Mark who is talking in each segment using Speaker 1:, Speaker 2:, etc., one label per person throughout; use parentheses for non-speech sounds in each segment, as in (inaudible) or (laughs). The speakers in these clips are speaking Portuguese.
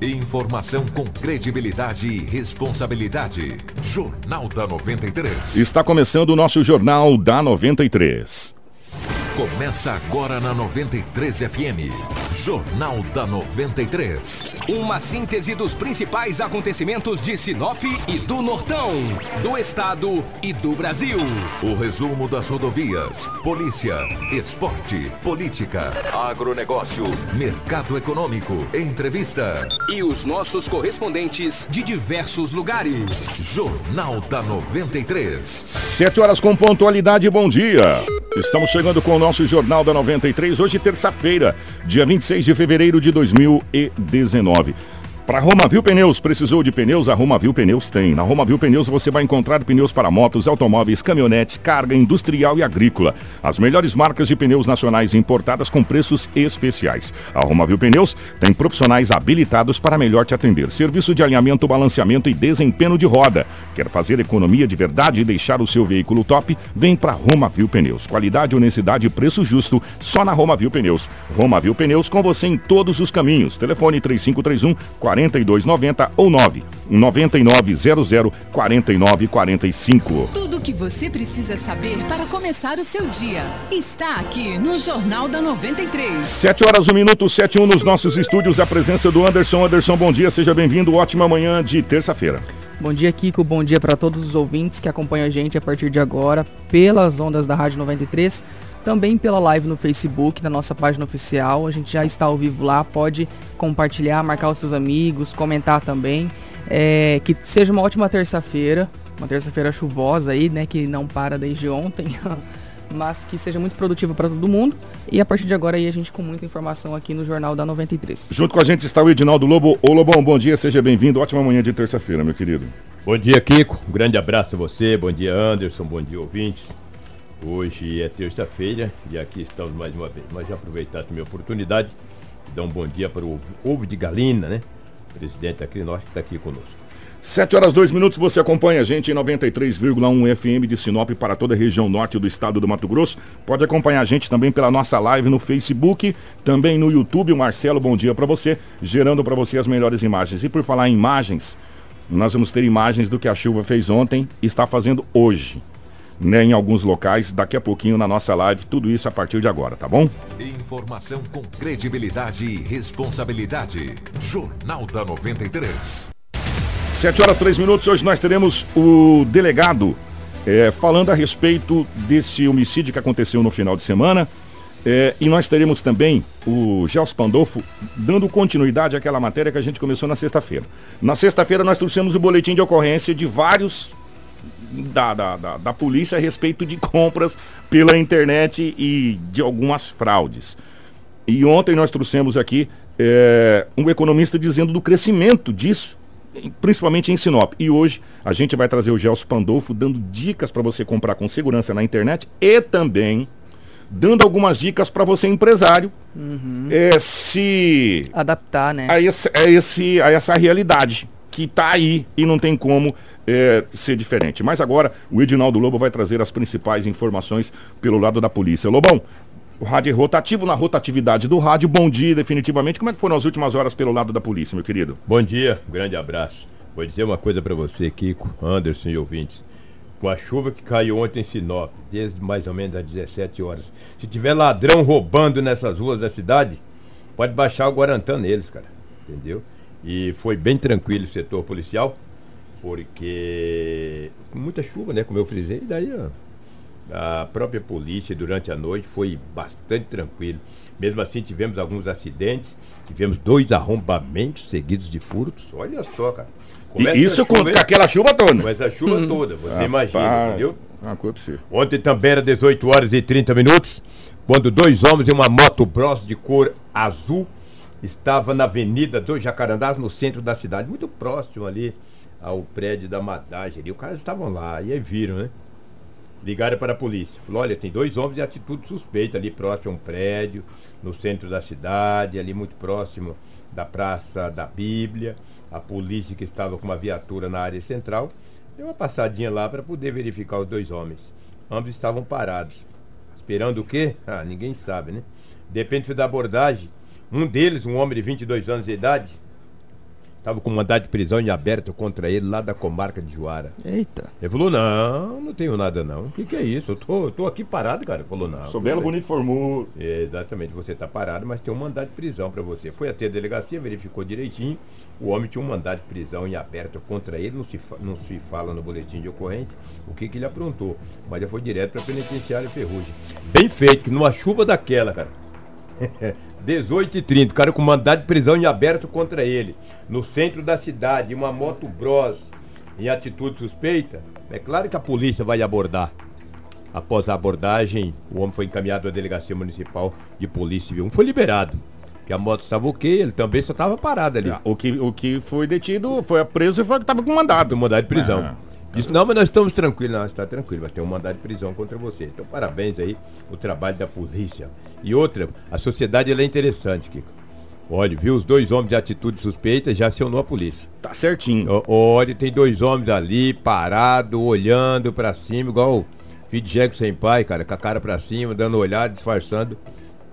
Speaker 1: Informação com credibilidade e responsabilidade. Jornal da 93.
Speaker 2: Está começando o nosso Jornal da 93.
Speaker 1: Começa agora na 93 FM. Jornal da 93.
Speaker 3: Uma síntese dos principais acontecimentos de Sinop e do Nortão, do Estado e do Brasil.
Speaker 1: O resumo das rodovias, polícia, esporte, política, agronegócio, mercado econômico, entrevista.
Speaker 3: E os nossos correspondentes de diversos lugares.
Speaker 1: Jornal da 93.
Speaker 2: Sete horas com pontualidade, bom dia. Estamos chegando com o nosso Jornal da 93, hoje terça-feira, dia 26 de fevereiro de 2019. Para Romavil Pneus, precisou de pneus? A Romavil Pneus tem. Na Romavil Pneus você vai encontrar pneus para motos, automóveis, caminhonetes, carga industrial e agrícola. As melhores marcas de pneus nacionais importadas com preços especiais. A Romavil Pneus tem profissionais habilitados para melhor te atender. Serviço de alinhamento, balanceamento e desempenho de roda. Quer fazer economia de verdade e deixar o seu veículo top? Vem para Romavil Pneus. Qualidade, honestidade e preço justo só na Romavil Pneus. Romavil Pneus com você em todos os caminhos. Telefone 3531 4290 ou 9 9900 4945.
Speaker 4: Tudo o que você precisa saber para começar o seu dia está aqui no Jornal da 93.
Speaker 2: 7 horas, 1 minuto, 7 1 nos nossos estúdios. A presença do Anderson. Anderson, bom dia, seja bem-vindo. Ótima manhã de terça-feira.
Speaker 5: Bom dia, Kiko. Bom dia para todos os ouvintes que acompanham a gente a partir de agora pelas ondas da Rádio 93 também pela live no Facebook, na nossa página oficial. A gente já está ao vivo lá, pode compartilhar, marcar os seus amigos, comentar também. É, que seja uma ótima terça-feira, uma terça-feira chuvosa aí, né, que não para desde ontem. (laughs) mas que seja muito produtiva para todo mundo. E a partir de agora aí a gente com muita informação aqui no Jornal da 93.
Speaker 2: Junto com a gente está o Edinaldo Lobo. Ô Lobão, bom dia, seja bem-vindo. Ótima manhã de terça-feira, meu querido.
Speaker 6: Bom dia, Kiko. Um grande abraço a você. Bom dia, Anderson. Bom dia, ouvintes. Hoje é terça-feira e aqui estamos mais uma vez. Mas já aproveitar também a oportunidade de dar um bom dia para o Ovo de Galina, né? Presidente aqui nosso que está aqui conosco.
Speaker 2: 7 horas 2 minutos, você acompanha a gente em 93,1 FM de Sinop para toda a região norte do estado do Mato Grosso. Pode acompanhar a gente também pela nossa live no Facebook, também no YouTube. Marcelo, bom dia para você, gerando para você as melhores imagens. E por falar em imagens, nós vamos ter imagens do que a chuva fez ontem e está fazendo hoje né, em alguns locais, daqui a pouquinho na nossa live, tudo isso a partir de agora, tá bom?
Speaker 1: Informação com credibilidade e responsabilidade. Jornal da 93.
Speaker 2: 7 horas 3 minutos, hoje nós teremos o delegado é, falando a respeito desse homicídio que aconteceu no final de semana. É, e nós teremos também o Gelson Pandolfo dando continuidade àquela matéria que a gente começou na sexta-feira. Na sexta-feira nós trouxemos o boletim de ocorrência de vários da, da, da, da, polícia a respeito de compras pela internet e de algumas fraudes. E ontem nós trouxemos aqui é, um economista dizendo do crescimento disso, principalmente em Sinop. E hoje a gente vai trazer o Gelson Pandolfo dando dicas para você comprar com segurança na internet e também dando algumas dicas para você empresário uhum. é, se
Speaker 5: adaptar, né?
Speaker 2: A, esse, a, esse, a essa realidade que está aí e não tem como é, ser diferente. Mas agora o Edinaldo Lobo vai trazer as principais informações pelo lado da polícia. Lobão, o rádio é rotativo na rotatividade do rádio. Bom dia, definitivamente. Como é que foram as últimas horas pelo lado da polícia, meu querido?
Speaker 6: Bom dia, um grande abraço. Vou dizer uma coisa para você, Kiko, Anderson e ouvintes. Com a chuva que caiu ontem em Sinop, desde mais ou menos às 17 horas. Se tiver ladrão roubando nessas ruas da cidade, pode baixar o Guarantã neles, cara. Entendeu? E foi bem tranquilo o setor policial porque muita chuva, né? Como eu frisei, daí ó, a própria polícia durante a noite foi bastante tranquilo. Mesmo assim, tivemos alguns acidentes, tivemos dois arrombamentos seguidos de furtos. Olha só, cara.
Speaker 2: Começa e isso com, com aquela chuva toda.
Speaker 6: Com essa chuva hum. toda, você Rapaz, imagina, entendeu?
Speaker 2: Uma coisa você.
Speaker 6: Ontem também era 18 horas e 30 minutos, quando dois homens em uma moto Bros de cor azul estava na Avenida dos Jacarandás, no centro da cidade, muito próximo ali ao prédio da Madage ali. Os caras estavam lá, e aí viram, né? Ligaram para a polícia. Falou, olha, tem dois homens de atitude suspeita ali próximo a um prédio, no centro da cidade, ali muito próximo da Praça da Bíblia. A polícia que estava com uma viatura na área central deu uma passadinha lá para poder verificar os dois homens. Ambos estavam parados. Esperando o quê? Ah, ninguém sabe, né? Depende da abordagem. Um deles, um homem de 22 anos de idade, Tava com mandado de prisão em aberto contra ele lá da comarca de Juara.
Speaker 5: Eita.
Speaker 6: Ele falou, não, não tenho nada não. O que, que é isso? Eu tô, eu tô aqui parado, cara. Ele falou, não.
Speaker 2: Sou belo, bonito, formoso.
Speaker 6: É, exatamente, você tá parado, mas tem um mandado de prisão para você. Foi até a delegacia, verificou direitinho. O homem tinha um mandado de prisão em aberto contra ele, não se, fa- não se fala no boletim de ocorrência o que, que ele aprontou. Mas já foi direto para penitenciária Ferrugem. Bem feito, que numa chuva daquela, cara. (laughs) 18 e 30, o cara com mandado de prisão em aberto contra ele. No centro da cidade, uma moto bros em atitude suspeita. É claro que a polícia vai abordar. Após a abordagem, o homem foi encaminhado à delegacia municipal de polícia civil. Um foi liberado. Que a moto estava ok, ele também só estava parado ali.
Speaker 2: O que, o que foi detido foi preso e foi o que tava com mandado.
Speaker 6: Do mandado de prisão.
Speaker 2: Ah.
Speaker 6: Disse, não, mas nós estamos tranquilos. Não, está tranquilo, vai ter um mandado de prisão contra você. Então, parabéns aí, o trabalho da polícia. E outra, a sociedade ela é interessante, Kiko. Olha, viu os dois homens de atitude suspeita, já acionou a polícia.
Speaker 2: Tá certinho.
Speaker 6: Ó, Olha, tem dois homens ali, parado, olhando pra cima, igual o filho de Jeco sem pai, cara, com a cara pra cima, dando olhada, disfarçando.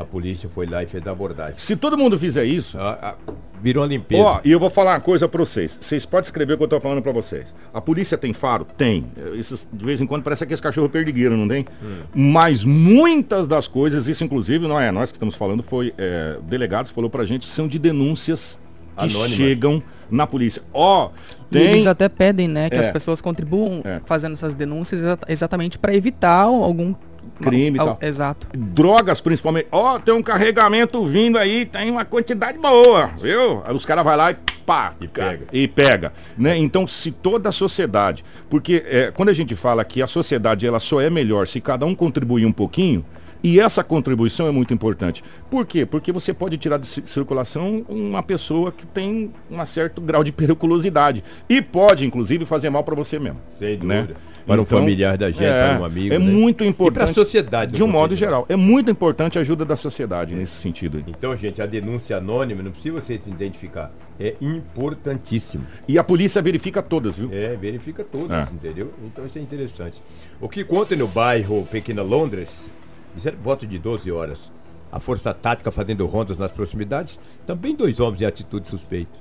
Speaker 6: A polícia foi lá e fez a abordagem.
Speaker 2: Se todo mundo fizer isso,
Speaker 6: Ah, ah, virou uma limpeza.
Speaker 2: Ó, e eu vou falar uma coisa pra vocês. Vocês podem escrever o que eu tô falando pra vocês. A polícia tem faro? Tem. Isso de vez em quando parece aqueles cachorro perdigueiro, não tem? Mas muitas das coisas, isso inclusive não é nós que estamos falando, foi é, delegados falou pra gente, são de denúncias que
Speaker 6: Anônimas.
Speaker 2: chegam na polícia. Ó,
Speaker 5: Eles
Speaker 2: tem
Speaker 5: até pedem, né, que
Speaker 2: É.
Speaker 5: as pessoas contribuam
Speaker 2: É.
Speaker 5: fazendo essas denúncias exa- exatamente para evitar algum
Speaker 2: Crime e
Speaker 5: al-
Speaker 2: tal.
Speaker 5: Exato.
Speaker 2: drogas principalmente. Ó, tem um carregamento vindo aí, tem uma quantidade boa, viu? Aí os caras vai lá e pá,
Speaker 6: E
Speaker 2: cara,
Speaker 6: pega.
Speaker 2: E pega, né? Então, se toda a sociedade, porque é, quando a gente fala que a sociedade ela só é melhor se cada um contribuir um pouquinho, e essa contribuição é muito importante. Por quê? Porque você pode tirar de ci- circulação uma pessoa que tem um certo grau de periculosidade e pode, inclusive, fazer mal para você mesmo.
Speaker 6: Sem
Speaker 2: né?
Speaker 6: Para um familiar da gente, para um amigo,
Speaker 2: É
Speaker 6: né?
Speaker 2: muito importante.
Speaker 6: pra sociedade,
Speaker 2: De um modo geral. É muito importante a ajuda da sociedade nesse sentido.
Speaker 6: Então, gente, a denúncia anônima, não precisa você se identificar. É importantíssimo.
Speaker 2: E a polícia verifica todas, viu?
Speaker 6: É, verifica todos,
Speaker 2: É.
Speaker 6: entendeu? Então isso é interessante. O que conta no bairro Pequena Londres, isso é voto de 12 horas. A força tática fazendo rondas nas proximidades, também dois homens em atitude suspeita.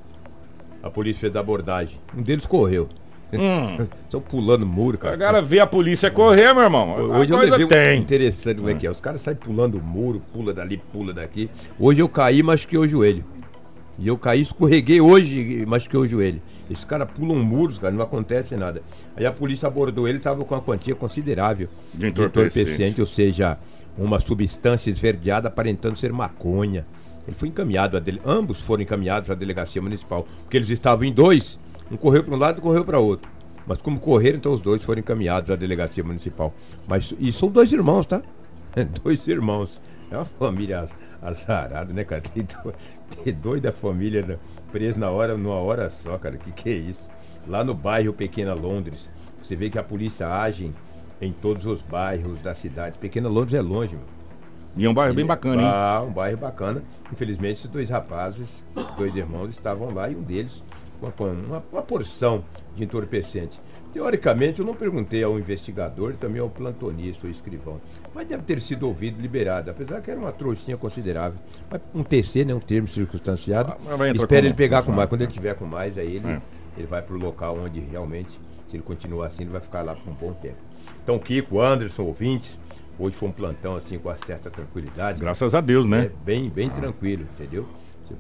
Speaker 6: A polícia fez a abordagem. Um deles correu. (laughs) Estão pulando muro, cara.
Speaker 2: Agora vê a polícia correr, meu irmão.
Speaker 6: Hoje
Speaker 2: a
Speaker 6: eu levei um
Speaker 2: tem.
Speaker 6: interessante como é que é. Os caras saem pulando o muro, pula dali, pula daqui. Hoje eu caí, machuquei o joelho. E eu caí, escorreguei hoje e machuquei o joelho. Esse cara pula um muro, cara, não acontece nada. Aí a polícia abordou ele, estava com uma quantia considerável
Speaker 2: De entorpecente.
Speaker 6: ou seja, uma substância esverdeada aparentando ser maconha. Ele foi encaminhado, a dele, ambos foram encaminhados à delegacia municipal, porque eles estavam em dois, um correu para um lado e correu para outro. Mas como correram, então os dois foram encaminhados à delegacia municipal. Mas e são dois irmãos, tá? (laughs) dois irmãos. É uma família az- azarada, né, cara? Tem, do- tem dois da família presos na hora, numa hora só, cara. Que que é isso? Lá no bairro Pequena Londres, você vê que a polícia age em todos os bairros da cidade. Pequena Londres é longe, meu.
Speaker 2: E é um bairro bem bacana, hein?
Speaker 6: Ah, um bairro bacana. Infelizmente, esses dois rapazes, dois irmãos, estavam lá e um deles uma, uma, uma porção de entorpecente. Teoricamente, eu não perguntei ao investigador, também ao plantonista, ao escrivão. Mas deve ter sido ouvido e liberado, apesar que era uma trouxinha considerável. Mas um TC, né, um termo circunstanciado.
Speaker 2: Ah,
Speaker 6: Espera ele pegar com mais. Quando ele tiver com mais, aí ele,
Speaker 2: É.
Speaker 6: ele vai para o local onde realmente, se ele continuar assim, ele vai ficar lá por um bom tempo. Então, Kiko, Anderson, ouvintes, hoje foi um plantão assim com uma certa tranquilidade.
Speaker 2: Graças a Deus, né?
Speaker 6: É bem, bem tranquilo, entendeu?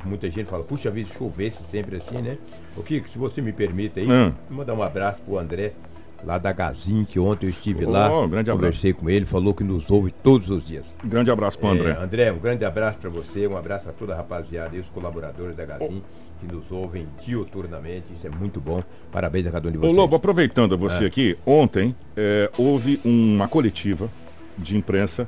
Speaker 6: Muita gente fala, puxa vida, chovesse sempre assim, né? O Kiko, se você me permite aí,
Speaker 2: Hum.
Speaker 6: vou mandar um abraço pro André, lá da Gazin, que ontem eu estive
Speaker 2: Oh,
Speaker 6: lá,
Speaker 2: um grande abraço.
Speaker 6: conversei com ele, falou que nos ouve todos os dias.
Speaker 2: Um grande abraço pro André.
Speaker 6: É, André, um grande abraço para você, um abraço a toda a rapaziada e os colaboradores da Gazin que nos ouvem diuturnamente, isso é muito bom. Parabéns a cada um de
Speaker 2: Ô
Speaker 6: vocês.
Speaker 2: Lobo, aproveitando
Speaker 6: É.
Speaker 2: você aqui, ontem é, houve uma coletiva de imprensa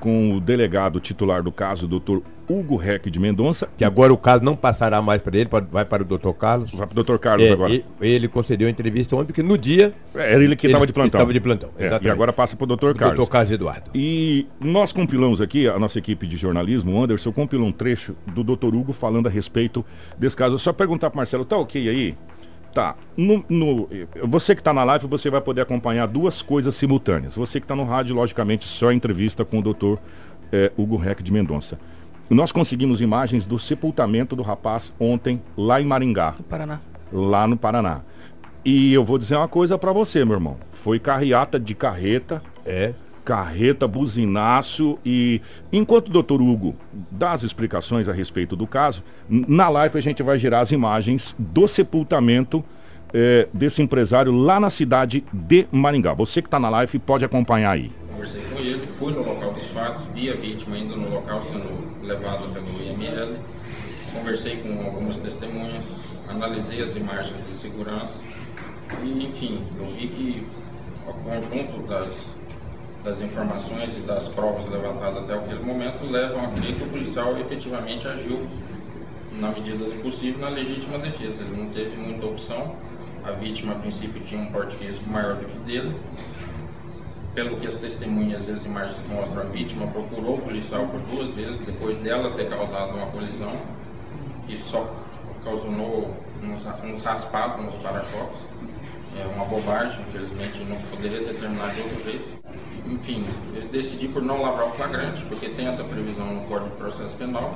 Speaker 2: com o delegado titular do caso, doutor Hugo Reck de Mendonça,
Speaker 6: Que agora o caso não passará mais para ele, vai para o Dr. Carlos.
Speaker 2: vai pro doutor Carlos
Speaker 6: É,
Speaker 2: agora.
Speaker 6: e- ele concedeu a entrevista ontem, porque no dia
Speaker 2: Era ele que estava
Speaker 6: ele
Speaker 2: de plantão.
Speaker 6: estava de plantão,
Speaker 2: É, e agora passa pro doutor Carlos.
Speaker 6: Dr. Carlos Eduardo.
Speaker 2: E nós compilamos aqui, a nossa equipe de jornalismo, o Anderson compilou um trecho do Dr. Hugo falando a respeito desse caso. Só perguntar pro Marcelo, tá ok aí? Tá. No, no- você que está na live, você vai poder acompanhar duas coisas simultâneas. Você que está no rádio, logicamente, só a entrevista com o Dr. eh, Hugo Reck de Mendonça. nós conseguimos imagens do sepultamento do rapaz ontem lá em Maringá,
Speaker 5: Do Paraná.
Speaker 2: lá no Paraná. E eu vou dizer uma coisa pra você, meu irmão. Foi carreata de carreta,
Speaker 6: É.
Speaker 2: carreta, buzinaço e enquanto o doutor Hugo dá as explicações a respeito do caso, na live a gente vai gerar as imagens do sepultamento eh, desse empresário lá na cidade de Maringá. Você que está na live pode acompanhar aí.
Speaker 7: Conversei com ele, fui no local dos fatos, vi a vítima ainda no local sendo levado pelo IML, conversei com algumas testemunhas, analisei as imagens de segurança e, enfim, eu vi que o conjunto das, das informações e das provas levantadas até aquele momento levam a crer que o policial efetivamente agiu na medida do possível na legítima defesa. Ele não teve muita opção. A vítima, a princípio, tinha um porte físico maior do que dele pelo que as testemunhas e as imagens mostram, a vítima procurou o policial por duas vezes, depois dela ter causado uma colisão, que só causou uns raspados nos para-choques. É uma bobagem, infelizmente não poderia ter terminado de outro jeito. Enfim, eu decidi por não lavrar o flagrante, porque tem essa previsão no Código de Processo Penal,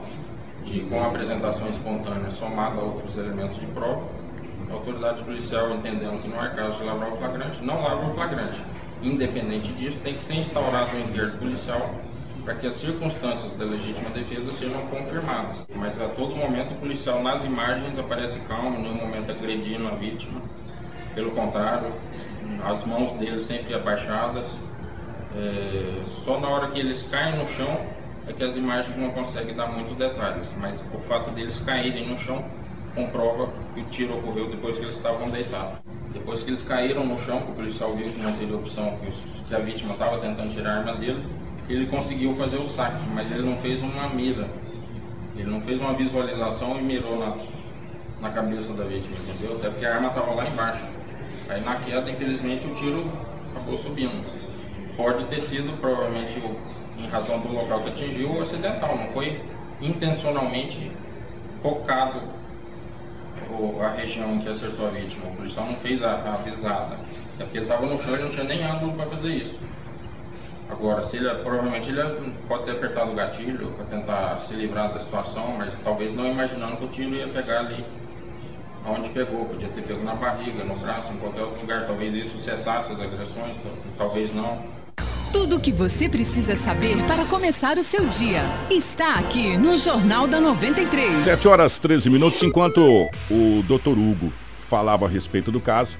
Speaker 7: de com a apresentação espontânea somada a outros elementos de prova, a autoridade policial entendendo que não é caso de lavrar o flagrante, não lavra o flagrante. Independente disso, tem que ser instaurado um inquérito policial para que as circunstâncias da legítima defesa sejam confirmadas. Mas a todo momento o policial nas imagens aparece calmo, em nenhum momento agredindo a vítima. Pelo contrário, as mãos dele sempre abaixadas. É, só na hora que eles caem no chão é que as imagens não conseguem dar muitos detalhes. Mas o fato deles caírem no chão comprova que o tiro ocorreu depois que eles estavam deitados. Depois que eles caíram no chão, o policial viu que não teve opção, que a vítima estava tentando tirar a arma dele, ele conseguiu fazer o saque, mas ele não fez uma mira. Ele não fez uma visualização e mirou na, na cabeça da vítima, entendeu? Até porque a arma estava lá embaixo. Aí na queda, infelizmente, o tiro acabou subindo. Pode ter sido, provavelmente, em razão do local que atingiu, acidental. Não foi intencionalmente focado a região que acertou a vítima. O policial não fez a, a visada. É porque ele estava no chão e não tinha nem ângulo para fazer isso. Agora, se ele, provavelmente ele pode ter apertado o gatilho para tentar se livrar da situação, mas talvez não imaginando que o tiro ia pegar ali onde pegou. Podia ter pego na barriga, no braço, em qualquer outro lugar. Talvez isso cessasse as agressões, talvez não.
Speaker 4: Tudo o que você precisa saber para começar o seu dia está aqui no Jornal da 93.
Speaker 2: 7 horas 13 minutos, enquanto o doutor Hugo falava a respeito do caso,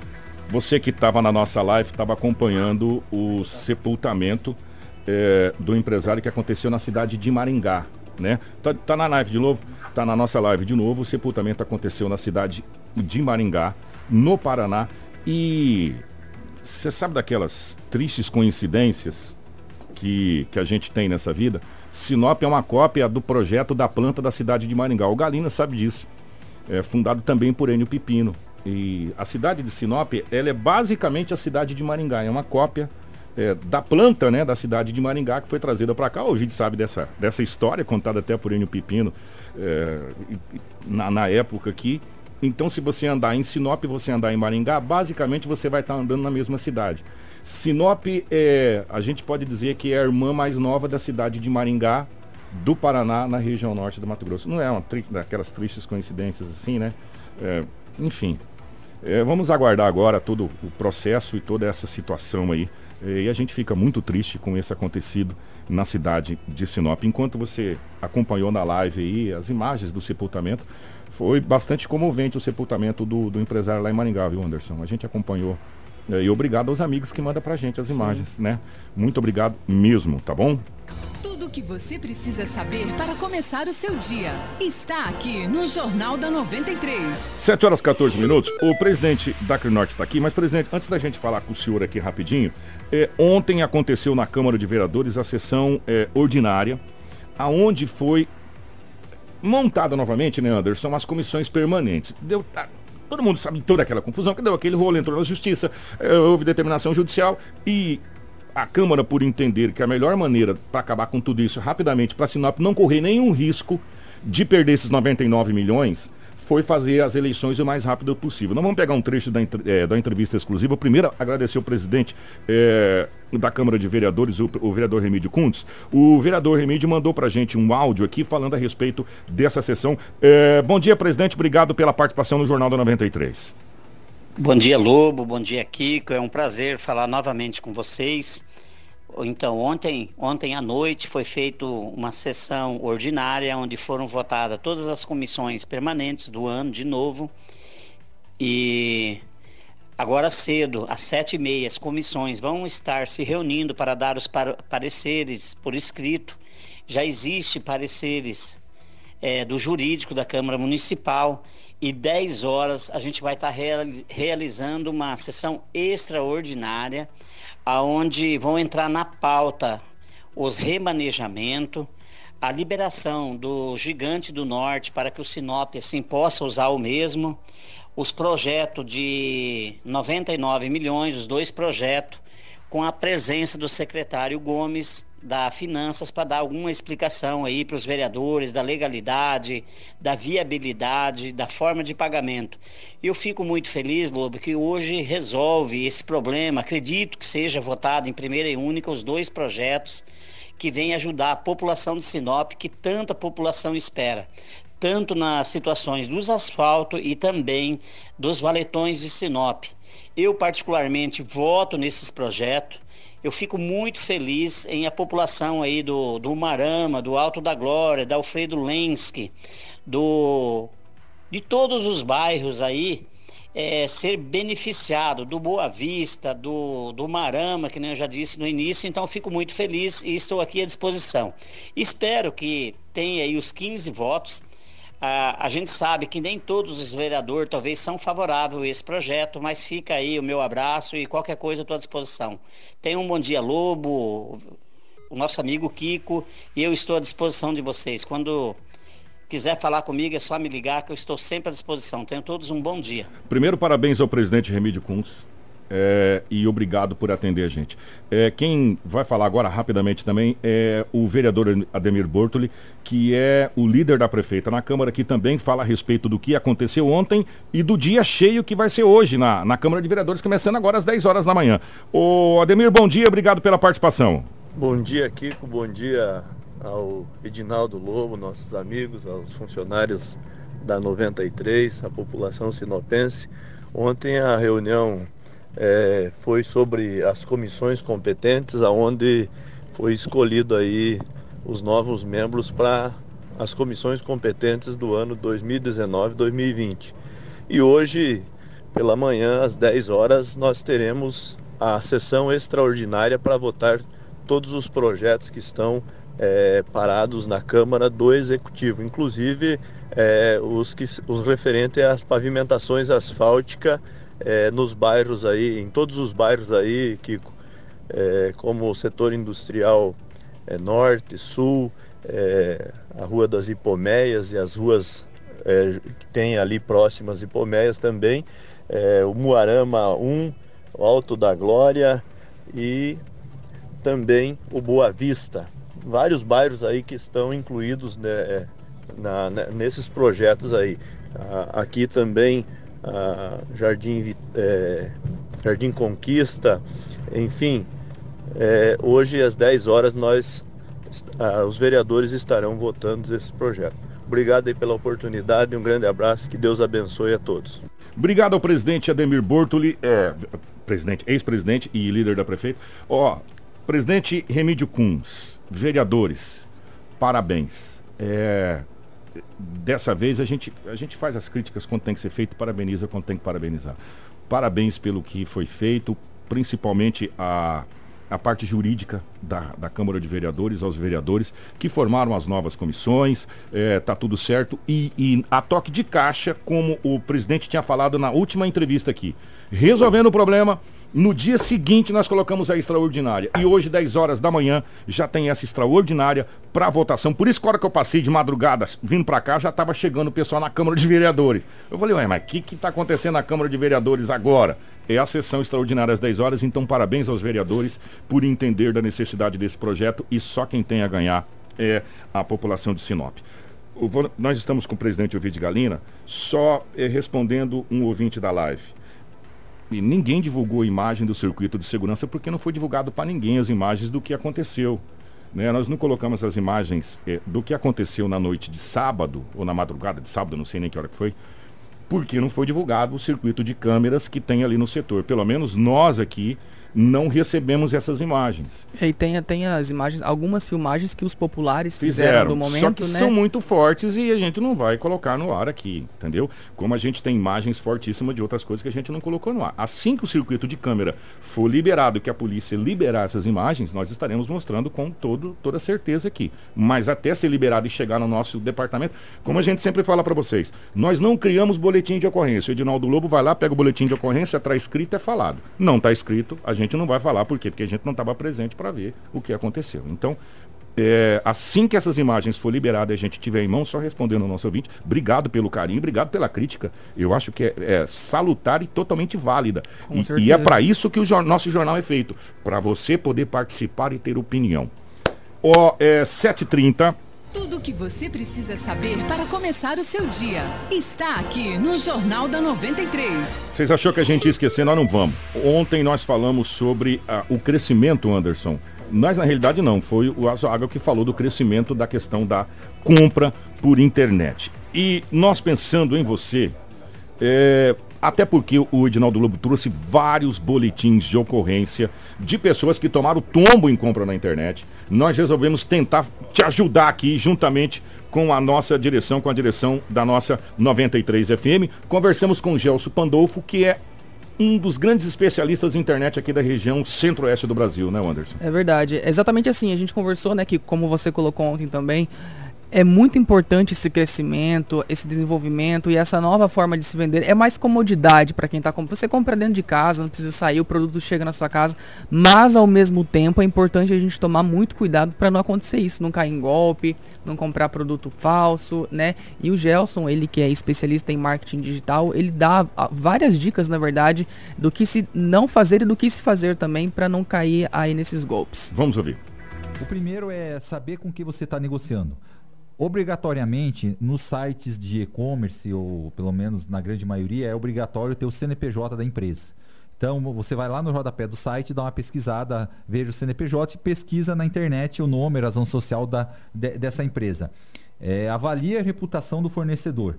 Speaker 2: você que estava na nossa live estava acompanhando o sepultamento eh, do empresário que aconteceu na cidade de Maringá, né? Tá, tá na live de novo, tá na nossa live de novo. O sepultamento aconteceu na cidade de Maringá, no Paraná, e você sabe daquelas tristes coincidências que, que a gente tem nessa vida? Sinop é uma cópia do projeto da planta da cidade de Maringá. O Galina sabe disso. É fundado também por Enio Pipino. E a cidade de Sinop, ela é basicamente a cidade de Maringá. É uma cópia é, da planta né, da cidade de Maringá que foi trazida para cá. O vídeo sabe dessa, dessa história, contada até por Enio Pipino é, na, na época aqui. Então, se você andar em Sinop e você andar em Maringá, basicamente você vai estar andando na mesma cidade. Sinop, é, a gente pode dizer que é a irmã mais nova da cidade de Maringá, do Paraná, na região norte do Mato Grosso. Não é uma daquelas tristes coincidências assim, né? É, enfim, é, vamos aguardar agora todo o processo e toda essa situação aí. É, e a gente fica muito triste com esse acontecido na cidade de Sinop. Enquanto você acompanhou na live aí as imagens do sepultamento, foi bastante comovente o sepultamento do, do empresário lá em Maringá, viu, Anderson? A gente acompanhou. É, e obrigado aos amigos que mandam pra gente as imagens, né? Muito obrigado mesmo, tá bom?
Speaker 4: Tudo o que você precisa saber para começar o seu dia está aqui no Jornal da 93.
Speaker 2: 7 horas 14 minutos. O presidente da Crinorte está aqui, mas, presidente, antes da gente falar com o senhor aqui rapidinho, é, ontem aconteceu na Câmara de Vereadores a sessão é, ordinária, aonde foi montada novamente, né, Anderson, as comissões permanentes. Deu, ah, todo mundo sabe toda aquela confusão, que deu aquele rolo, entrou na justiça, é, houve determinação judicial e a Câmara, por entender que a melhor maneira para acabar com tudo isso rapidamente, para Sinop não correr nenhum risco de perder esses 99 milhões, foi fazer as eleições o mais rápido possível. Nós vamos pegar um trecho da, é, da entrevista exclusiva. Primeiro, agradecer o presidente é, da Câmara de Vereadores, o, o, vereador Remídio Kuntz. O vereador Remídio mandou para gente um áudio aqui falando a respeito dessa sessão. É, bom dia, presidente. Obrigado pela participação no Jornal da 93.
Speaker 8: Bom dia, Lobo. Bom dia, Kiko. É um prazer falar novamente com vocês. Então, ontem, ontem à noite foi feita uma sessão ordinária onde foram votadas todas as comissões permanentes do ano de novo. E agora cedo, às sete e meia, as comissões vão estar se reunindo para dar os pareceres por escrito. Já existe pareceres é, do jurídico da Câmara Municipal e 10 horas a gente vai estar realizando uma sessão extraordinária aonde vão entrar na pauta os remanejamento, a liberação do Gigante do Norte para que o Sinop assim possa usar o mesmo, os projetos de 99 milhões, os dois projetos, com a presença do secretário Gomes da Finanças para dar alguma explicação aí para os vereadores da legalidade, da viabilidade, da forma de pagamento. Eu fico muito feliz, Lobo, que hoje resolve esse problema. Acredito que seja votado em primeira e única os dois projetos que vêm ajudar a população de Sinop, que tanta população espera, tanto nas situações dos asfaltos e também dos valetões de Sinop. Eu particularmente voto nesses projetos eu fico muito feliz em a população aí do, do Marama, do Alto da Glória, da Alfredo Lenski, do, de todos os bairros aí, é, ser beneficiado do Boa Vista, do, do Marama, que eu já disse no início, então fico muito feliz e estou aqui à disposição. Espero que tenha aí os 15 votos a, gente sabe que nem todos os vereadores talvez são favoráveis a esse projeto, mas fica aí o meu abraço e qualquer coisa estou à disposição. Tenha um bom dia, Lobo, o nosso amigo Kiko, e eu estou à disposição de vocês. Quando quiser falar comigo, é só me ligar que eu estou sempre à disposição. Tenham todos um bom dia.
Speaker 2: Primeiro, parabéns ao presidente Remídio Kunz é, e obrigado por atender a gente. É, quem vai falar agora rapidamente também é o vereador Ademir Bortoli, que é o líder da prefeita na Câmara, que também fala a respeito do que aconteceu ontem e do dia cheio que vai ser hoje na, na Câmara de Vereadores, começando agora às 10 horas da manhã. Ô Ademir, bom dia, obrigado pela participação.
Speaker 9: Bom dia, Kiko, bom dia ao Edinaldo Lobo, nossos amigos, aos funcionários da 93, a população sinopense. Ontem a reunião é, foi sobre as comissões competentes, aonde foi escolhido aí os novos membros para as comissões competentes do ano 2019-2020. E hoje, pela manhã, às 10 horas, nós teremos a sessão extraordinária para votar todos os projetos que estão é, parados na Câmara do Executivo, inclusive é, os, que, os referentes às pavimentações asfálticas é, nos bairros aí, em todos os bairros aí, que, é, como o setor industrial é, norte, sul, é, a Rua das Hipomeias e as ruas é, que tem ali próximas Hipomeias também, é, o Muarama 1, o Alto da Glória e também o Boa Vista. Vários bairros aí que estão incluídos né, na, nesses projetos aí. Aqui também Jardim, é, Jardim Conquista, enfim. É, hoje às 10 horas nós, os vereadores estarão votando esse projeto. Obrigado aí pela oportunidade, um grande abraço, que Deus abençoe a todos.
Speaker 2: Obrigado ao presidente Ademir Bortoli, é, presidente, ex-presidente e líder da prefeita. Ó, presidente Remídio Kunz, vereadores, parabéns. É, dessa vez a gente, a gente faz as críticas quando tem que ser feito, parabeniza quando tem que parabenizar. Parabéns pelo que foi feito, principalmente a, a parte jurídica da, da Câmara de Vereadores, aos vereadores que formaram as novas comissões, é, tá tudo certo. E, e a toque de caixa, como o presidente tinha falado na última entrevista aqui, resolvendo o problema no dia seguinte, nós colocamos a extraordinária. E hoje, 10 horas da manhã, já tem essa extraordinária para votação. Por isso, que a hora que eu passei de madrugada vindo para cá, já estava chegando o pessoal na Câmara de Vereadores. Eu falei, ué, mas o que está acontecendo na Câmara de Vereadores agora? É a sessão extraordinária às 10 horas, então parabéns aos vereadores por entender da necessidade desse projeto e só quem tem a ganhar é a população de Sinop. o vo- nós estamos com o presidente Ovidio Galina, só eh, respondendo um ouvinte da live. E ninguém divulgou a imagem do circuito de segurança porque não foi divulgado para ninguém as imagens do que aconteceu. né? Nós não colocamos as imagens eh, do que aconteceu na noite de sábado, ou na madrugada de sábado, não sei nem que hora que foi, porque não foi divulgado o circuito de câmeras que tem ali no setor. Pelo menos nós aqui não recebemos essas imagens.
Speaker 5: E tem, tem as imagens, algumas filmagens que os populares fizeram, do momento,
Speaker 2: só que
Speaker 5: né?
Speaker 2: são muito fortes e a gente não vai colocar no ar aqui, entendeu? Como a gente tem imagens fortíssimas de outras coisas que a gente não colocou no ar. Assim que o circuito de câmera for liberado, que a polícia liberar essas imagens, nós estaremos mostrando com todo, toda certeza aqui. Mas até ser liberado e chegar no nosso departamento, como a gente sempre fala para vocês, nós não criamos boletim de ocorrência. O Edinaldo Lobo vai lá, pega o boletim de ocorrência, está escrito, é falado. Não está escrito, a gente não vai falar. Por quê? Porque a gente não estava presente para ver o que aconteceu. Então, é, assim que essas imagens for liberadas e a gente tiver em mão, só respondendo ao nosso ouvinte, obrigado pelo carinho, obrigado pela crítica. Eu acho que é, é salutar e totalmente válida. E, e é para isso que o jor- nosso jornal é feito, para você poder participar e ter opinião. Ó, é 7h30.
Speaker 4: Tudo o que você precisa saber para começar o seu dia está aqui no Jornal da 93.
Speaker 2: Vocês achou que a gente ia esquecer? Nós não vamos. Ontem nós falamos sobre ah, o crescimento, Anderson. Nós, na realidade, não. Foi o Azoaga que falou do crescimento da questão da compra por internet. E nós pensando em você, é, até porque o Edinaldo Lobo trouxe vários boletins de ocorrência de pessoas que tomaram tombo em compra na internet. Nós resolvemos tentar te ajudar aqui, juntamente com a nossa direção, com a direção da nossa 93 FM. Conversamos com Gelson Pandolfo, que é um dos grandes especialistas de internet aqui da região centro-oeste do Brasil, né, Anderson?
Speaker 5: É verdade. É exatamente assim, a gente conversou, né, que como você colocou ontem também, é muito importante esse crescimento, esse desenvolvimento e essa nova forma de se vender. É mais comodidade para quem está comprando. Você compra dentro de casa, não precisa sair, o produto chega na sua casa, mas ao mesmo tempo é importante a gente tomar muito cuidado para não acontecer isso, não cair em golpe, não comprar produto falso, né? E o Gelson, ele que é especialista em marketing digital, ele dá ah, várias dicas, na verdade, do que se não fazer e do que se fazer também para não cair aí nesses golpes.
Speaker 2: Vamos ouvir.
Speaker 10: O primeiro é saber com que você está negociando. Obrigatoriamente, nos sites de e-commerce, ou pelo menos na grande maioria, é obrigatório ter o CNPJ da empresa. Então, você vai lá no rodapé do site, dá uma pesquisada, veja o CNPJ pesquisa na internet o nome, a razão social da, de- dessa empresa. É, avalie a reputação do fornecedor.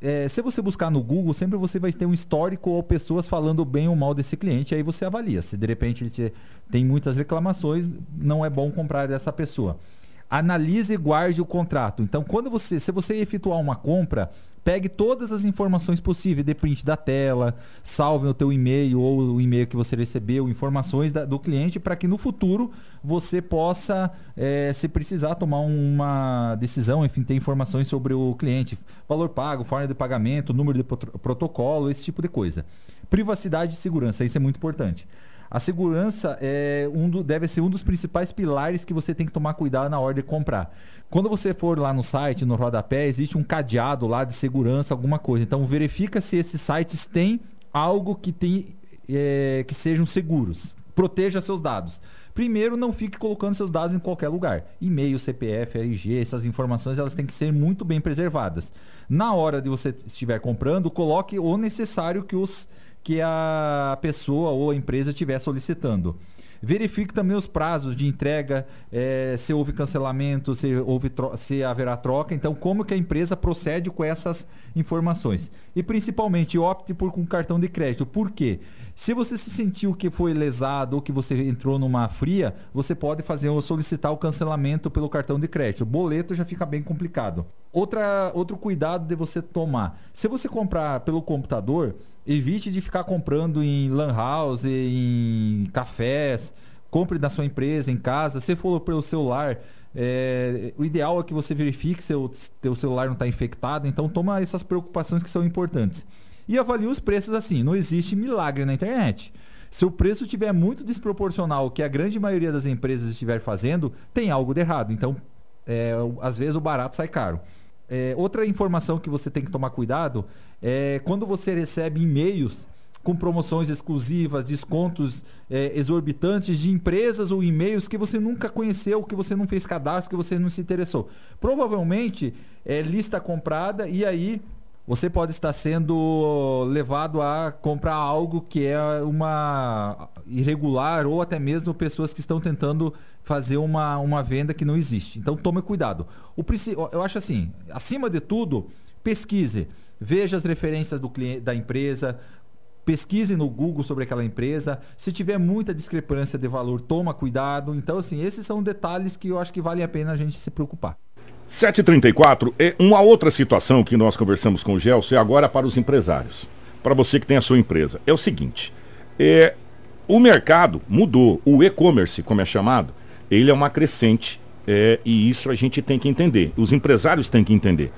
Speaker 10: É, se você buscar no Google, sempre você vai ter um histórico ou pessoas falando bem ou mal desse cliente, aí você avalia. Se de repente ele te- tem muitas reclamações, não é bom comprar dessa pessoa. Analise e guarde o contrato. Então, quando você, se você efetuar uma compra, pegue todas as informações possíveis, dê print da tela, salve no teu e-mail ou o e-mail que você recebeu, informações da- do cliente, para que no futuro você possa, eh, se precisar, tomar uma decisão, enfim, ter informações sobre o cliente, valor pago, forma de pagamento, número de prot- protocolo, esse tipo de coisa. Privacidade e segurança, isso é muito importante. A segurança é um do- deve ser um dos principais pilares que você tem que tomar cuidado na hora de comprar. Quando você for lá no site, no rodapé, existe um cadeado lá de segurança, alguma coisa. Então verifica se esses sites têm algo que tem é, que sejam seguros. Proteja seus dados. Primeiro, não fique colocando seus dados em qualquer lugar. E-mail, CPF, RG, essas informações elas têm que ser muito bem preservadas. Na hora de você estiver comprando, coloque o necessário que os que a pessoa ou a empresa estiver solicitando. Verifique também os prazos de entrega, eh, se houve cancelamento, se, houve se haverá troca. Então, como que a empresa procede com essas informações. E principalmente, opte por um cartão de crédito. Por quê? Se você se sentiu que foi lesado ou que você entrou numa fria, você pode fazer ou solicitar o cancelamento pelo cartão de crédito. O boleto já fica bem complicado. Outra, outro cuidado de você tomar. Se você comprar pelo computador, evite de ficar comprando em lan house, em cafés. Compre da sua empresa, em casa. Se for pelo celular, é, o ideal é que você verifique se o teu celular não está infectado. Então toma essas preocupações que são importantes. E avalie os preços assim. Não existe milagre na internet. Se o preço estiver muito desproporcional ao que a grande maioria das empresas estiver fazendo, tem algo de errado. Então, é, às vezes o barato sai caro. É, outra informação que você tem que tomar cuidado é quando você recebe e-mails com promoções exclusivas, descontos é, exorbitantes de empresas ou e-mails que você nunca conheceu, que você não fez cadastro, que você não se interessou. Provavelmente é lista comprada e aí você pode estar sendo levado a comprar algo que é uma irregular ou até mesmo pessoas que estão tentando fazer uma, uma venda que não existe. Então tome cuidado. O, eu acho assim, acima de tudo, pesquise, veja as referências do cliente, da empresa, pesquise no Google sobre aquela empresa. Se tiver muita discrepância de valor, toma cuidado. Então, assim, esses são detalhes que eu acho que vale a pena a gente se preocupar.
Speaker 2: 734 é uma outra situação que nós conversamos com o Gelson, é agora para os empresários. Para você que tem a sua empresa. É o seguinte: é, o mercado mudou. O e-commerce, como é chamado, ele é uma crescente. É, e isso a gente tem que entender. Os empresários têm que entender.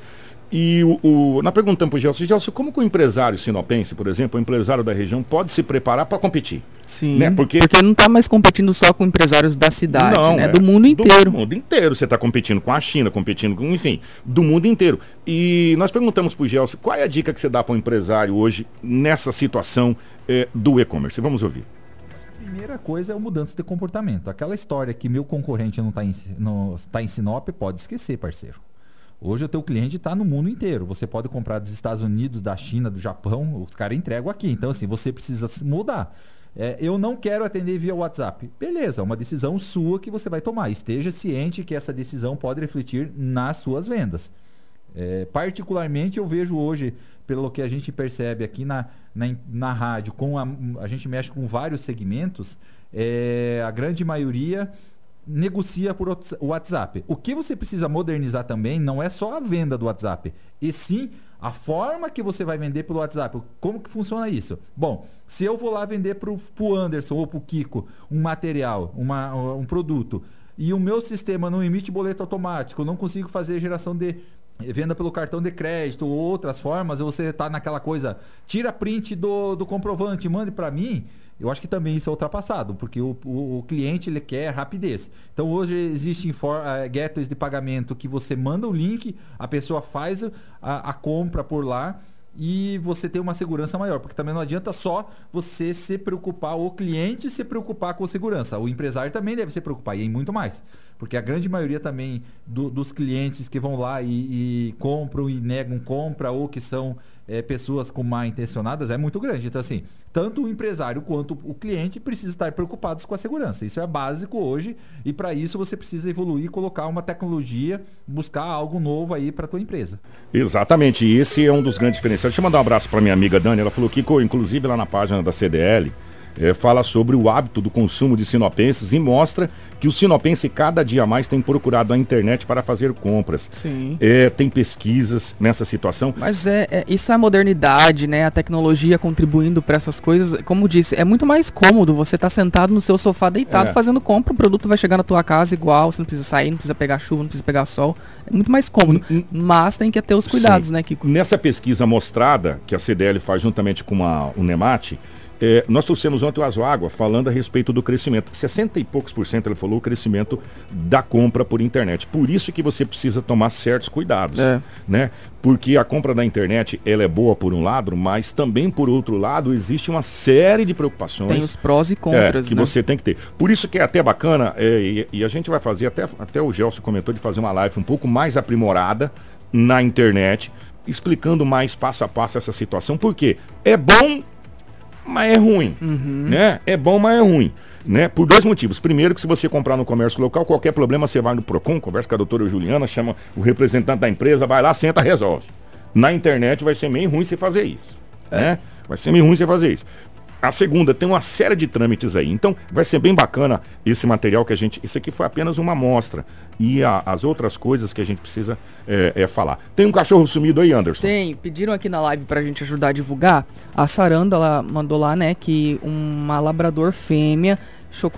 Speaker 2: E o, o, na pergunta para o Gelson, Gelson, como que o empresário sinopense, por exemplo, o empresário da região, pode se preparar para competir?
Speaker 5: Sim, né? porque... porque não está mais competindo só com empresários da cidade, não, né? É, do mundo inteiro.
Speaker 2: Do mundo inteiro. Você está competindo com a China, competindo com, enfim, do mundo inteiro. E nós perguntamos para o Gelson, qual é a dica que você dá para o empresário hoje nessa situação eh, do e-commerce? Vamos ouvir.
Speaker 10: Primeira coisa é o mudança de comportamento. Aquela história que meu concorrente não está em, não, tá em Sinop, pode esquecer, parceiro. Hoje o teu cliente está no mundo inteiro. Você pode comprar dos Estados Unidos, da China, do Japão, os caras entregam aqui. Então, assim, você precisa mudar. É, eu não quero atender via WhatsApp. Beleza, é uma decisão sua que você vai tomar. Esteja ciente que essa decisão pode refletir nas suas vendas. É, particularmente, eu vejo hoje, pelo que a gente percebe aqui na, na, na rádio, com a, a gente mexe com vários segmentos, é, a grande maioria negocia por WhatsApp. O que você precisa modernizar também não é só a venda do WhatsApp, e sim a forma que você vai vender pelo WhatsApp. Como que funciona isso? Bom, se eu vou lá vender para o Anderson ou para o Kiko um material, uma, um produto, e o meu sistema não emite boleto automático, eu não consigo fazer geração de venda pelo cartão de crédito ou outras formas, você está naquela coisa, tira print do, do comprovante, mande para mim, eu acho que também isso é ultrapassado, porque o, o, o cliente ele quer rapidez. Então hoje existem uh, gateways de pagamento que você manda o link, a pessoa faz a, a compra por lá e você tem uma segurança maior, porque também não adianta só você se preocupar, o cliente se preocupar com segurança, o empresário também deve se preocupar, e muito mais. Porque a grande maioria também do, dos clientes que vão lá e, e, compram e negam compra, ou que são é, pessoas com má intencionadas, é muito grande. Então, assim, tanto o empresário quanto o cliente precisam estar preocupados com a segurança. Isso é básico hoje, e para isso você precisa evoluir, colocar uma tecnologia, buscar algo novo aí para tua empresa.
Speaker 2: Exatamente, e esse é um dos grandes diferenciais. Deixa eu mandar um abraço para minha amiga Dani, ela falou que, inclusive lá na página da CDL, é, fala sobre o hábito do consumo de sinopenses e mostra que o sinopense cada dia mais tem procurado a internet para fazer compras.
Speaker 5: Sim.
Speaker 2: É, tem pesquisas nessa situação.
Speaker 5: Mas é, é, isso é a modernidade, né? A tecnologia contribuindo para essas coisas. Como disse, é muito mais cômodo você estar tá sentado no seu sofá deitado é. fazendo compra, o produto vai chegar na tua casa igual, você não precisa sair, não precisa pegar chuva, não precisa pegar sol. É muito mais cômodo. Mas tem que ter os cuidados, Sim. né, Kiko?
Speaker 2: Nessa pesquisa mostrada, que a CDL faz juntamente com a, o NEMAT, é, nós trouxemos ontem o Azoágua falando a respeito do crescimento. 60 e poucos por cento, ele falou, o crescimento da compra por internet. Por isso que você precisa tomar certos cuidados, é. né? Porque a compra da internet, ela é boa por um lado, mas também por outro lado, existe uma série de preocupações.
Speaker 5: Tem os prós e contras,
Speaker 2: é, que né? você tem que ter. Por isso que é até bacana, é, e, e, a gente vai fazer, até, até o Gelson comentou de fazer uma live um pouco mais aprimorada na internet, explicando mais passo a passo essa situação, porque é bom mas é ruim. Uhum. Né? É bom, mas é ruim. Né? Por dois motivos. Primeiro, que se você comprar no comércio local, qualquer problema você vai no PROCON, conversa com a doutora Juliana, chama o representante da empresa, vai lá, senta, resolve. Na internet vai ser meio ruim você fazer isso. É. Né? Vai ser meio ruim você fazer isso. A segunda tem uma série de trâmites aí. Então vai ser bem bacana esse material que a gente. Isso aqui foi apenas uma amostra. E a, as outras coisas que a gente precisa é, é, falar. Tem um cachorro sumido aí, Anderson?
Speaker 5: Tem. Pediram aqui na live pra gente ajudar a divulgar. A Saranda ela mandou lá, né, que uma labrador fêmea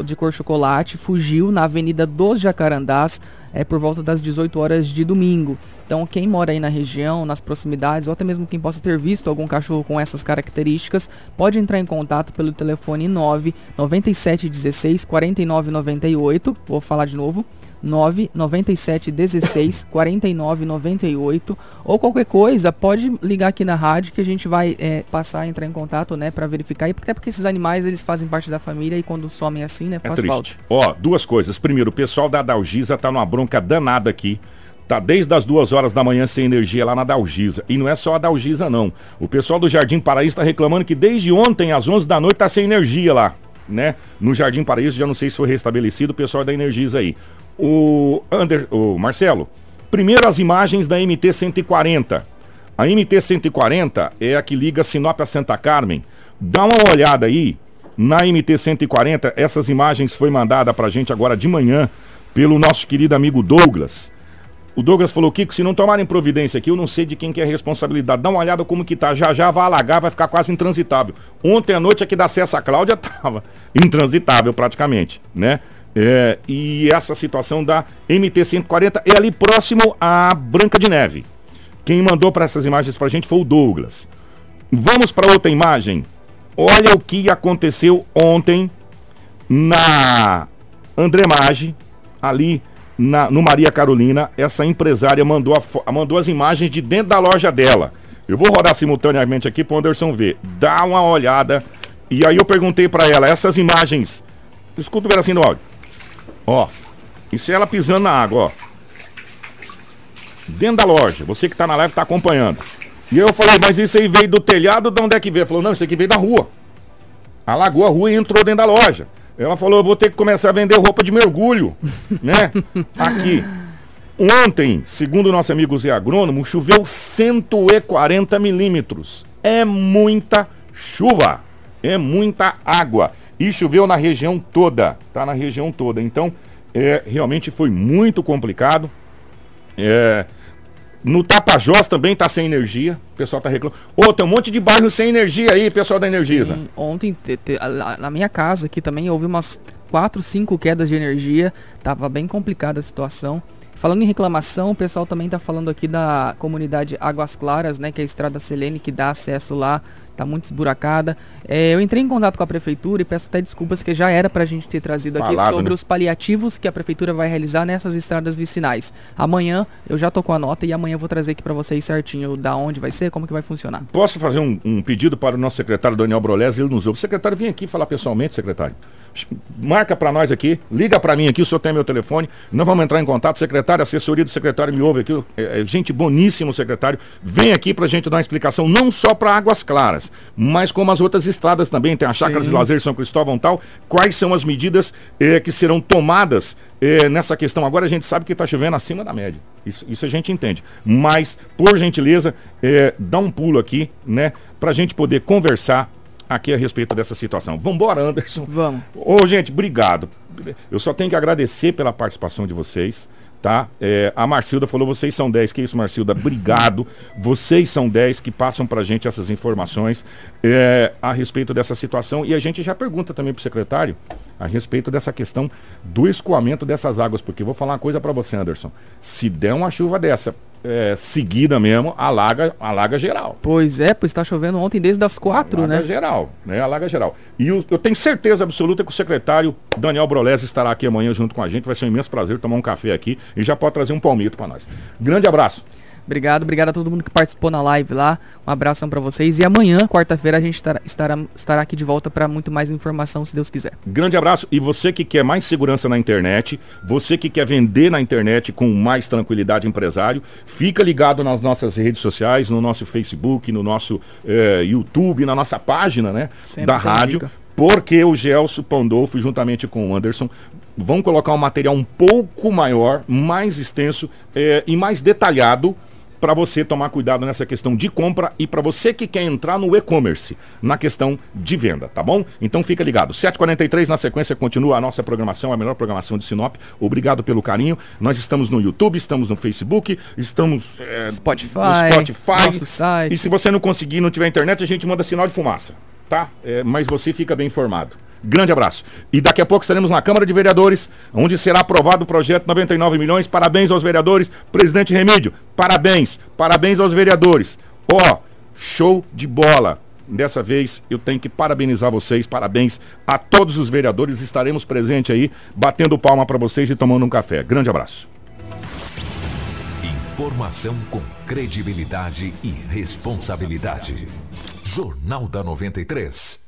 Speaker 5: de cor chocolate fugiu na Avenida dos Jacarandás é por volta das 18 horas de domingo. Então, quem mora aí na região, nas proximidades, ou até mesmo quem possa ter visto algum cachorro com essas características, pode entrar em contato pelo telefone 9 9716 4998. Vou falar de novo. 9 97 16 49 98 ou qualquer coisa, pode ligar aqui na rádio que a gente vai é, passar a entrar em contato, né, para verificar. E até porque esses animais eles fazem parte da família e quando somem assim, né,
Speaker 2: É
Speaker 5: faz falta.
Speaker 2: triste. Ó, duas coisas. Primeiro, o pessoal da Dalgisa tá numa bronca danada aqui. Tá desde as duas horas da manhã sem energia lá na Dalgisa. E não é só a Dalgisa, não. O pessoal do Jardim Paraíso tá reclamando que desde ontem, às 11 da noite, tá sem energia lá, né? No Jardim Paraíso, já não sei se foi restabelecido, o pessoal da Energisa aí. O, Ander, o Marcelo, primeiro as imagens da MT-140. A MT-140 é a que liga Sinop a Santa Carmen. Dá uma olhada aí na MT-140. Essas imagens foi mandada pra gente agora de manhã pelo nosso querido amigo Douglas. O Douglas falou, Kiko, se não tomarem providência aqui, eu não sei de quem que é a responsabilidade. Dá uma olhada como que tá. Já já vai alagar, vai ficar quase intransitável. Ontem à noite aqui da Cessa Cláudia (laughs) tava intransitável praticamente, né? É, e essa situação da MT-140 é ali próximo à Branca de Neve. Quem mandou para essas imagens pra gente foi o Douglas. Vamos para outra imagem. Olha o que aconteceu ontem na André Maggi, ali na- no Maria Carolina. Essa empresária mandou, a mandou as imagens de dentro da loja dela. Eu vou rodar simultaneamente aqui para o Anderson ver. Dá uma olhada. E aí eu perguntei para ela, essas imagens. Escuta um pedacinho do áudio. Ó. Isso é ela pisando na água, ó. Dentro da loja. Você que tá na live tá acompanhando. E eu falei, mas isso aí veio do telhado, de onde é que veio? Ela falou, não, isso aqui veio da rua. Alagou a rua e entrou dentro da loja. Ela falou, eu vou ter que começar a vender roupa de mergulho, (laughs) né? Aqui. Ontem, segundo o nosso amigo Zé Agrônomo, choveu 140 milímetros. É muita chuva. É muita água. E choveu na região toda. Tá na região toda. Então, é, realmente foi muito complicado. É, no Tapajós também tá sem energia. O pessoal tá reclamando. Ô, tem um monte de bairro sem energia aí, pessoal da Energisa.
Speaker 5: Sim, ontem te- te- lá na minha casa aqui também houve umas 4, 5 quedas de energia. Tava bem complicada a situação. Falando em reclamação, o pessoal também tá falando aqui da comunidade Águas Claras, né? Que é a estrada Selene que dá acesso lá. Tá muito esburacada. É, eu entrei em contato com a prefeitura e peço até desculpas que já era pra gente ter trazido aqui
Speaker 2: Falado,
Speaker 5: sobre
Speaker 2: né?
Speaker 5: os paliativos que a prefeitura vai realizar nessas estradas vicinais. Amanhã eu já tô com a nota e amanhã eu vou trazer aqui pra vocês certinho da onde vai ser, como que vai funcionar.
Speaker 2: Posso fazer um, um pedido para o nosso secretário Daniel Brolés? Ele nos ouve. Secretário, vem aqui falar pessoalmente, secretário. Marca para nós aqui, liga para mim aqui, o senhor tem meu telefone. Nós vamos entrar em contato. Secretário, assessoria do secretário me ouve aqui. É, é gente boníssimo, secretário. Vem aqui para a gente dar uma explicação, não só para Águas Claras, mas como as outras estradas também. Tem a Chácara de Lazer São Cristóvão e tal. Quais são as medidas eh, que serão tomadas eh, nessa questão? Agora a gente sabe que está chovendo acima da média. Isso, isso a gente entende. Mas, por gentileza, eh, dá um pulo aqui, né? Para a gente poder conversar aqui a respeito dessa situação. Vambora, Anderson.
Speaker 5: Vamos.
Speaker 2: Ô, gente, obrigado. Eu só tenho que agradecer pela participação de vocês, tá? É, a Marcilda falou, vocês são 10. Que isso, Marcilda? Obrigado. Vocês são 10 que passam pra gente essas informações é, a respeito dessa situação. E a gente já pergunta também pro secretário a respeito dessa questão do escoamento dessas águas, porque vou falar uma coisa pra você, Anderson. Se der uma chuva dessa é, seguida mesmo, alaga, alaga geral.
Speaker 5: Pois é, pois tá chovendo ontem desde as 4,
Speaker 2: Alaga
Speaker 5: né?
Speaker 2: geral, né? Alaga geral. E o- eu tenho certeza absoluta que o secretário Daniel Brolés estará aqui amanhã junto com a gente. Vai ser um imenso prazer tomar um café aqui e já pode trazer um palmito para nós. Grande abraço.
Speaker 5: Obrigado, obrigado a todo mundo que participou na live lá. Um abração pra vocês. E amanhã, quarta-feira, a gente estará, estará, estará aqui de volta pra muito mais informação, se Deus quiser.
Speaker 2: Grande abraço. E você que quer mais segurança na internet, você que quer vender na internet com mais tranquilidade empresário, fica ligado nas nossas redes sociais, no nosso Facebook, no nosso eh, YouTube, na nossa página, né?
Speaker 5: Sempre
Speaker 2: da rádio.
Speaker 5: dica.
Speaker 2: Porque o Gelson Pandolfo, juntamente com o Anderson, vão colocar um material um pouco maior, mais extenso eh, e mais detalhado para você tomar cuidado nessa questão de compra e para você que quer entrar no e-commerce, na questão de venda, tá bom? Então fica ligado. 7h43 na sequência continua a nossa programação, a melhor programação de Sinop. Obrigado pelo carinho. Nós estamos no YouTube, estamos no Facebook, estamos eh,
Speaker 5: Spotify,
Speaker 2: no Spotify.
Speaker 5: nosso site.
Speaker 2: E se você não conseguir, não tiver internet, a gente manda sinal de fumaça, tá? É, mas você fica bem informado. Grande abraço. E daqui a pouco estaremos na Câmara de Vereadores, onde será aprovado o projeto 99 milhões. Parabéns aos vereadores. Presidente Remídio, parabéns. Parabéns aos vereadores. Ó, show de bola. Dessa vez eu tenho que parabenizar vocês, parabéns a todos os vereadores. Estaremos presentes aí, batendo palma para vocês e tomando um café. Grande abraço.
Speaker 1: Informação com credibilidade e responsabilidade. Jornal da 93.